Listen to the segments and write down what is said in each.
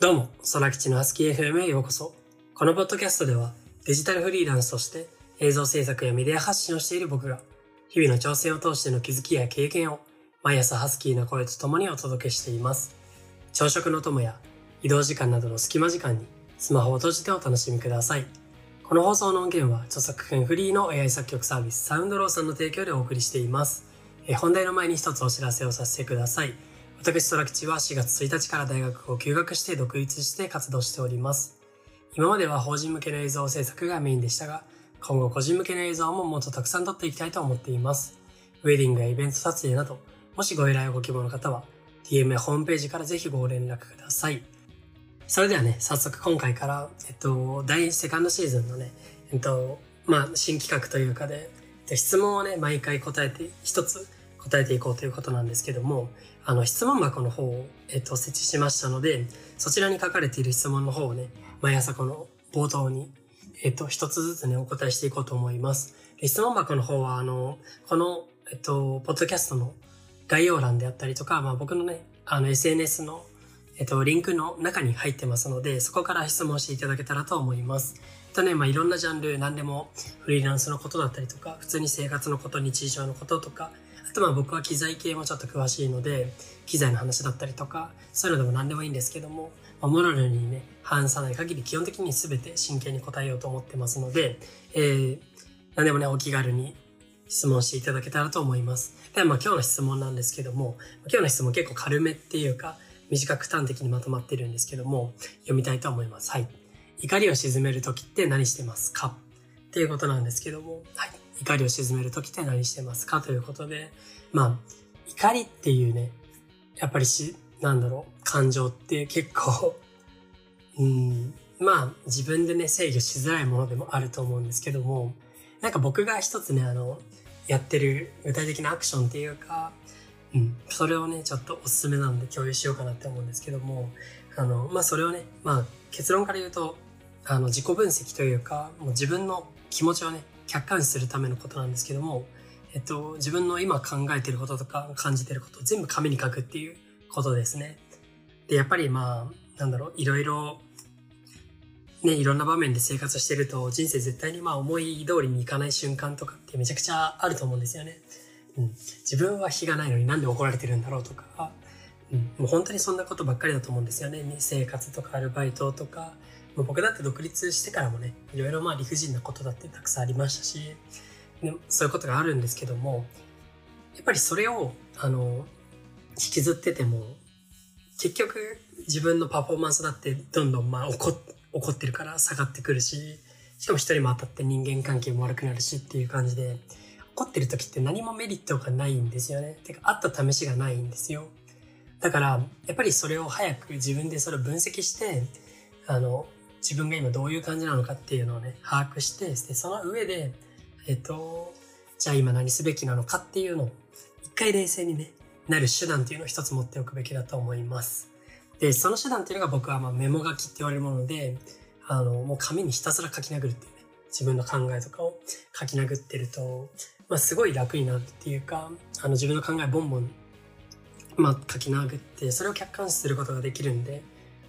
どうも、空吉のハスキー FM へようこそ。このポッドキャストでは、デジタルフリーランスとして映像制作やメディア発信をしている僕が、日々の調整を通しての気づきや経験を、毎朝ハスキーな声と共にお届けしています。朝食の友や、移動時間などの隙間時間に、スマホを閉じてお楽しみください。この放送の音源は、著作権フリーの AI 作曲サービス、サウンドローさんの提供でお送りしています。え本題の前に一つお知らせをさせてください。私、空吉は4月1日から大学を休学して独立して活動しております。今までは法人向けの映像制作がメインでしたが、今後個人向けの映像ももっとたくさん撮っていきたいと思っています。ウェディングやイベント撮影など、もしご依頼をご希望の方は、DM やホームページからぜひご連絡ください。それではね、早速今回から、えっと、第セカンドシーズンのね、えっと、まあ、新企画というかで、質問をね、毎回答えて、一つ答えていこうということなんですけども、あの、質問箱の方を、えっと、設置しましたので、そちらに書かれている質問の方をね、毎朝この冒頭に、えっと、一つずつね、お答えしていこうと思います。質問箱の方は、あの、この、えっと、ポッドキャストの概要欄であったりとか、まあ僕のね、あの SNS の、えっと、リンクの中に入ってますので、そこから質問していただけたらと思います。とね、まあいろんなジャンル、何でもフリーランスのことだったりとか、普通に生活のこと、日常のこととか、あとまあ僕は機材系もちょっと詳しいので、機材の話だったりとか、そういうのでも何でもいいんですけども、まあ、モラルにね、反さない限り基本的に全て真剣に答えようと思ってますので、えー、何でもね、お気軽に質問していただけたらと思います。ではまあ今日の質問なんですけども、今日の質問結構軽めっていうか、短く端的にまとまってるんですけども、読みたいと思います。はい。怒りを鎮めるときって何してますか？っていうことなんですけども、はい。怒りを鎮めるときって何してますかということで、まあ、怒りっていうね、やっぱりし、なんだろう、感情って結構、うん、まあ、自分でね、制御しづらいものでもあると思うんですけども、なんか僕が一つね、あの、やってる具体的なアクションっていうか、うん、それをね、ちょっとおすすめなので共有しようかなって思うんですけども、あの、まあそれをね、まあ結論から言うと、あの自己分析というか、もう自分の気持ちをね、客観視するためのことなんですけども、えっと、自分の今考えてることとか感じてることを全部紙に書くっていうことですね。で、やっぱりまあ、なんだろう、いろいろ、ね、いろんな場面で生活してると人生絶対にまあ思い通りにいかない瞬間とかってめちゃくちゃあると思うんですよね。うん。自分は非がないのになんで怒られてるんだろうとか、うん。もう本当にそんなことばっかりだと思うんですよね。生活とかアルバイトとか、もう僕だって独立してからもね、いろいろまあ理不尽なことだってたくさんありましたし、ね、そういうことがあるんですけども、やっぱりそれを、あの、引きずってても、結局自分のパフォーマンスだってどんどんまあ怒怒ってるから下がってくるし、しかも一人も当たって人間関係も悪くなるしっていう感じで、怒ってる時って何もメリットがないんですよね。てか、あった試しがないんですよ。だから、やっぱりそれを早く自分でそれを分析して、あの、自分が今どういう感じなのかっていうのをね、把握して、でその上で、えっと、じゃあ今何すべきなのかっていうのを、一回冷静にね、なる手段っていうのを一つ持っておくべきだと思います。で、その手段っていうのが僕はまあメモ書きって言われるもので、あの、もう紙にひたすら書き殴るっていうね、自分の考えとかを書き殴ってると、まあすごい楽になるっていうか、あの自分の考えボンボン、まあ書き殴って、それを客観視することができるんで、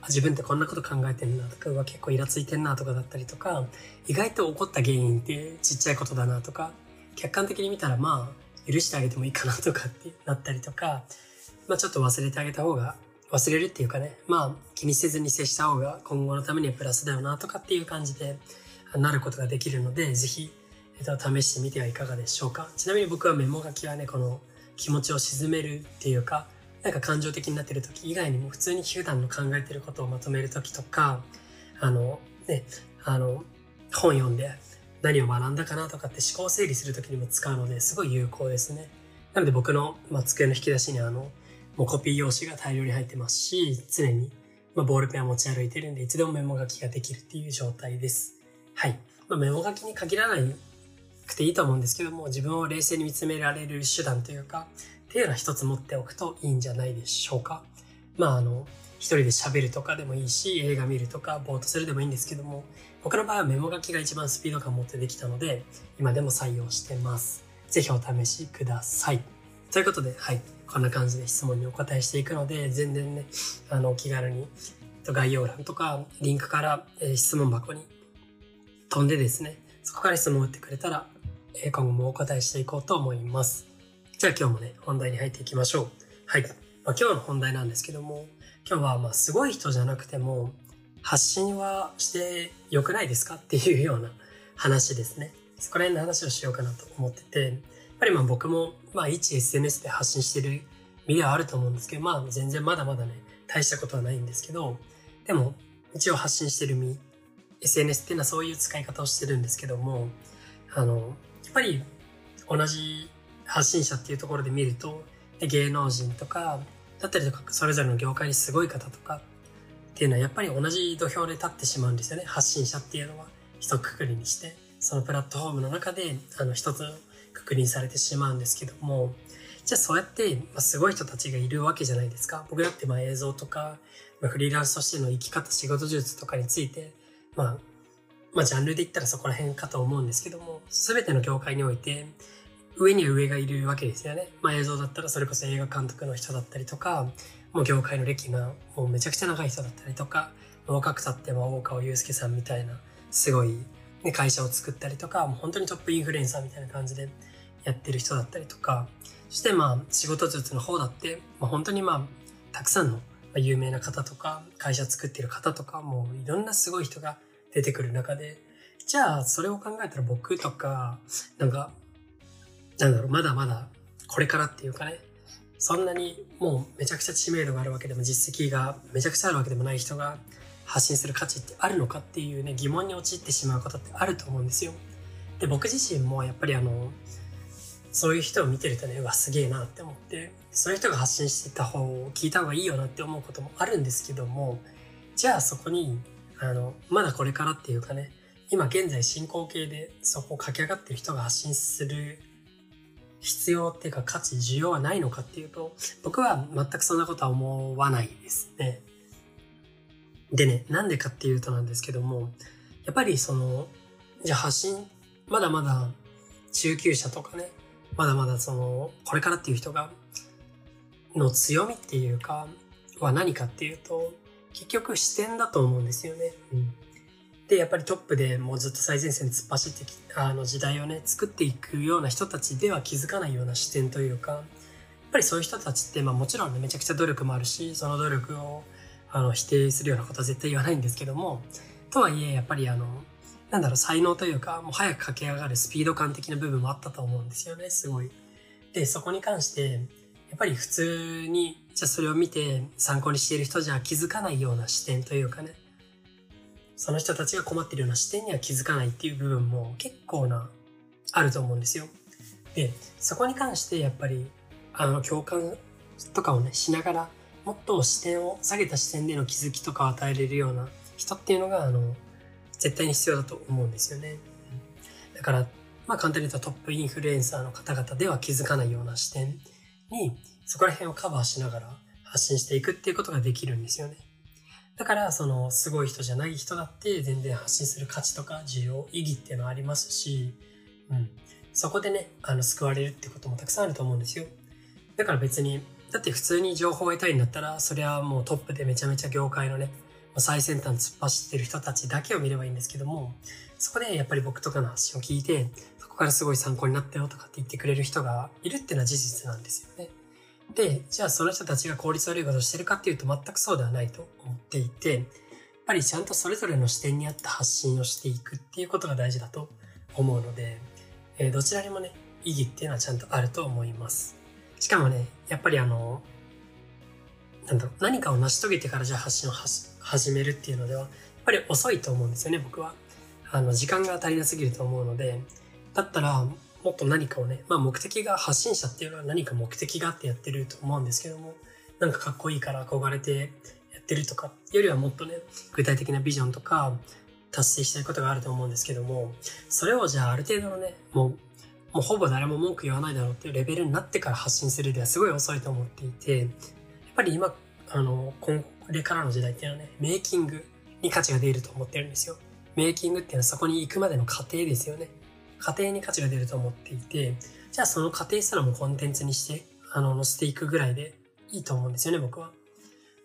自分ってこんなこと考えてんなとか、結構イラついてんなとかだったりとか、意外と起こった原因ってちっちゃいことだなとか、客観的に見たらまあ、許してあげてもいいかなとかってなったりとか、まあちょっと忘れてあげた方が、忘れるっていうかね、まあ気にせずに接した方が今後のためにはプラスだよなとかっていう感じでなることができるので、ぜひ、えっと、試してみてはいかがでしょうか。ちなみに僕はメモ書きはね、この気持ちを沈めるっていうか、なんか感情的になってる時以外にも普通に普段の考えてることをまとめる時とか、あの、ね、あの、本読んで何を学んだかなとかって思考整理する時にも使うのですごい有効ですね。なので僕の、まあ、机の引き出しにあの、もうコピー用紙が大量に入ってますし、常に、まあ、ボールペンを持ち歩いてるんで、いつでもメモ書きができるっていう状態です。はい。まあ、メモ書きに限らなくていいと思うんですけども、自分を冷静に見つめられる手段というか、っていうのは一つ持っておくといいんじゃないでしょうか。まああの、一人で喋るとかでもいいし、映画見るとか、ぼーっとするでもいいんですけども、僕の場合はメモ書きが一番スピード感持ってできたので、今でも採用してます。ぜひお試しください。ということで、はい。こんな感じで質問にお答えしていくので、全然ね、あの、気軽に、概要欄とかリンクから、え質問箱に飛んでですね、そこから質問を打ってくれたら、え今後もお答えしていこうと思います。じゃあ今日もね、本題に入っていきましょう。はい。まあ、今日の本題なんですけども、今日はまあすごい人じゃなくても、発信はして良くないですかっていうような話ですね。そこら辺の話をしようかなと思ってて、やっぱりまあ僕もまあ一 SNS で発信してる身ではあると思うんですけど、まあ全然まだまだね、大したことはないんですけど、でも一応発信してる身、SNS っていうのはそういう使い方をしてるんですけども、あの、やっぱり同じ発信者っていうところで見ると、芸能人とか、だったりとか、それぞれの業界にすごい方とかっていうのはやっぱり同じ土俵で立ってしまうんですよね。発信者っていうのは一括りにして。そのプラットフォームの中であの一つ確認されてしまうんですけどもじゃあそうやって、ま、すごい人たちがいるわけじゃないですか僕だってまあ映像とか、まあ、フリーランスとしての生き方仕事術とかについて、まあ、まあジャンルで言ったらそこら辺かと思うんですけども全ての業界において上には上がいるわけですよね。まあ映像だったらそれこそ映画監督の人だったりとか、もう業界の歴がもうめちゃくちゃ長い人だったりとか、若くたっても大川祐介さんみたいな、すごいね、会社を作ったりとか、もう本当にトップインフルエンサーみたいな感じでやってる人だったりとか、そしてまあ仕事術の方だって、まあ、本当にまあたくさんの有名な方とか、会社作ってる方とか、もういろんなすごい人が出てくる中で、じゃあそれを考えたら僕とか、なんか、なんだろう、まだまだこれからっていうかね、そんなにもうめちゃくちゃ知名度があるわけでも実績がめちゃくちゃあるわけでもない人が発信する価値ってあるのかっていうね、疑問に陥ってしまうことってあると思うんですよ。で、僕自身もやっぱりあの、そういう人を見てるとね、うわ、すげえなって思って、そういう人が発信してた方を聞いた方がいいよなって思うこともあるんですけども、じゃあそこに、あの、まだこれからっていうかね、今現在進行形でそこを駆け上がってる人が発信する必要っていうか価値、需要はないのかっていうと、僕は全くそんなことは思わないですね。でね、なんでかっていうとなんですけども、やっぱりその、じゃあ発信、まだまだ中級者とかね、まだまだその、これからっていう人が、の強みっていうか、は何かっていうと、結局視点だと思うんですよね。うん。で、やっぱりトップでもうずっと最前線突っ走ってきあの時代をね、作っていくような人たちでは気づかないような視点というか、やっぱりそういう人たちって、まあもちろんね、めちゃくちゃ努力もあるし、その努力をあの否定するようなことは絶対言わないんですけどもとはいえやっぱりあのなんだろう才能というかもう早く駆け上がるスピード感的な部分もあったと思うんですよねすごい。でそこに関してやっぱり普通にじゃあそれを見て参考にしている人じゃ気づかないような視点というかねその人たちが困ってるような視点には気づかないっていう部分も結構なあると思うんですよ。でそこに関してやっぱりあの共感とかをねしながらもっと視点を下げた視点での気づきとかを与えれるような人っていうのが、あの、絶対に必要だと思うんですよね。だから、まあ簡単に言うとトップインフルエンサーの方々では気づかないような視点に、そこら辺をカバーしながら発信していくっていうことができるんですよね。だから、その、すごい人じゃない人だって全然発信する価値とか需要、意義っていうのはありますし、うん。そこでね、あの、救われるってこともたくさんあると思うんですよ。だから別に、だって普通に情報を得たいんだったら、それはもうトップでめちゃめちゃ業界のね、最先端突っ走ってる人たちだけを見ればいいんですけども、そこでやっぱり僕とかの発信を聞いて、そこからすごい参考になったよとかって言ってくれる人がいるっていうのは事実なんですよね。で、じゃあその人たちが効率悪いことをしてるかっていうと全くそうではないと思っていて、やっぱりちゃんとそれぞれの視点に合った発信をしていくっていうことが大事だと思うので、えー、どちらにもね、意義っていうのはちゃんとあると思います。しかもね、やっぱりあの、なんだろう、何かを成し遂げてからじゃあ発信を始めるっていうのでは、やっぱり遅いと思うんですよね、僕は。あの、時間が足りなすぎると思うので、だったら、もっと何かをね、まあ目的が発信者っていうのは何か目的があってやってると思うんですけども、なんかかっこいいから憧れてやってるとかよりはもっとね、具体的なビジョンとか達成したいことがあると思うんですけども、それをじゃあある程度のね、もうもうほぼ誰も文句言わないだろうっていうレベルになってから発信するではすごい遅いと思っていて、やっぱり今、あの、これからの時代っていうのはね、メイキングに価値が出ると思ってるんですよ。メイキングっていうのはそこに行くまでの過程ですよね。過程に価値が出ると思っていて、じゃあその過程すらもコンテンツにして、あの、載せていくぐらいでいいと思うんですよね、僕は。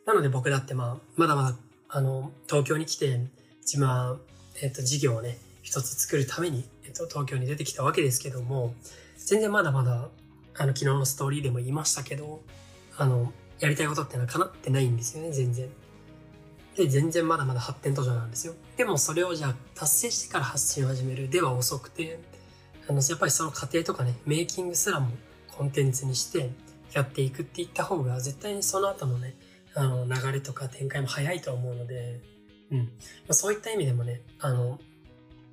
なので僕だってまあ、まだまだ、あの、東京に来て、自分は、えっ、と、事業をね、一つ作るために、えっ、と、東京に出てきたわけですけども、全然まだまだ、あの、昨日のストーリーでも言いましたけど、あの、やりたいことってのは叶ってないんですよね、全然。で、全然まだまだ発展途上なんですよ。でもそれをじゃあ達成してから発信を始めるでは遅くて、あの、やっぱりその過程とかね、メイキングすらもコンテンツにしてやっていくっていった方が絶対にその後のね、あの、流れとか展開も早いと思うので、うん。まあ、そういった意味でもね、あの、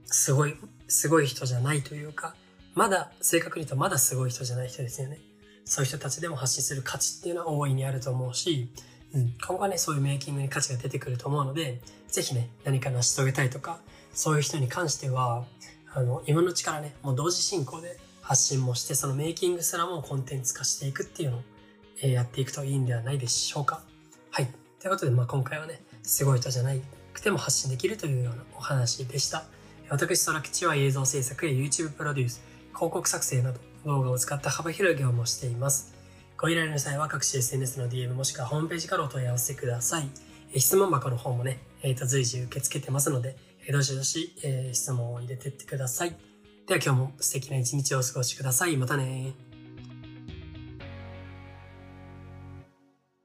すごい、すごい人じゃないというか、まだ、正確に言うとまだすごい人じゃない人ですよね。そういう人たちでも発信する価値っていうのは大いにあると思うし、うん、今後はね、そういうメイキングに価値が出てくると思うので、ぜひね、何か成し遂げたいとか、そういう人に関しては、あの、今のうちからね、もう同時進行で発信もして、そのメイキングすらもコンテンツ化していくっていうのを、えー、やっていくといいんではないでしょうか。はい。ということで、まあ今回はね、すごい人じゃなくても発信できるというようなお話でした。私、空吉は映像制作や YouTube プロデュース、広告作成など動画を使った幅広い業務をしています。ご依頼の際は各種 SNS の DM もしくはホームページからお問い合わせください。え質問箱の方もね、え、ー、と随時受け付けてますので、えどしどし、えー、質問を入れてってください。では今日も素敵な一日をお過ごしください。またね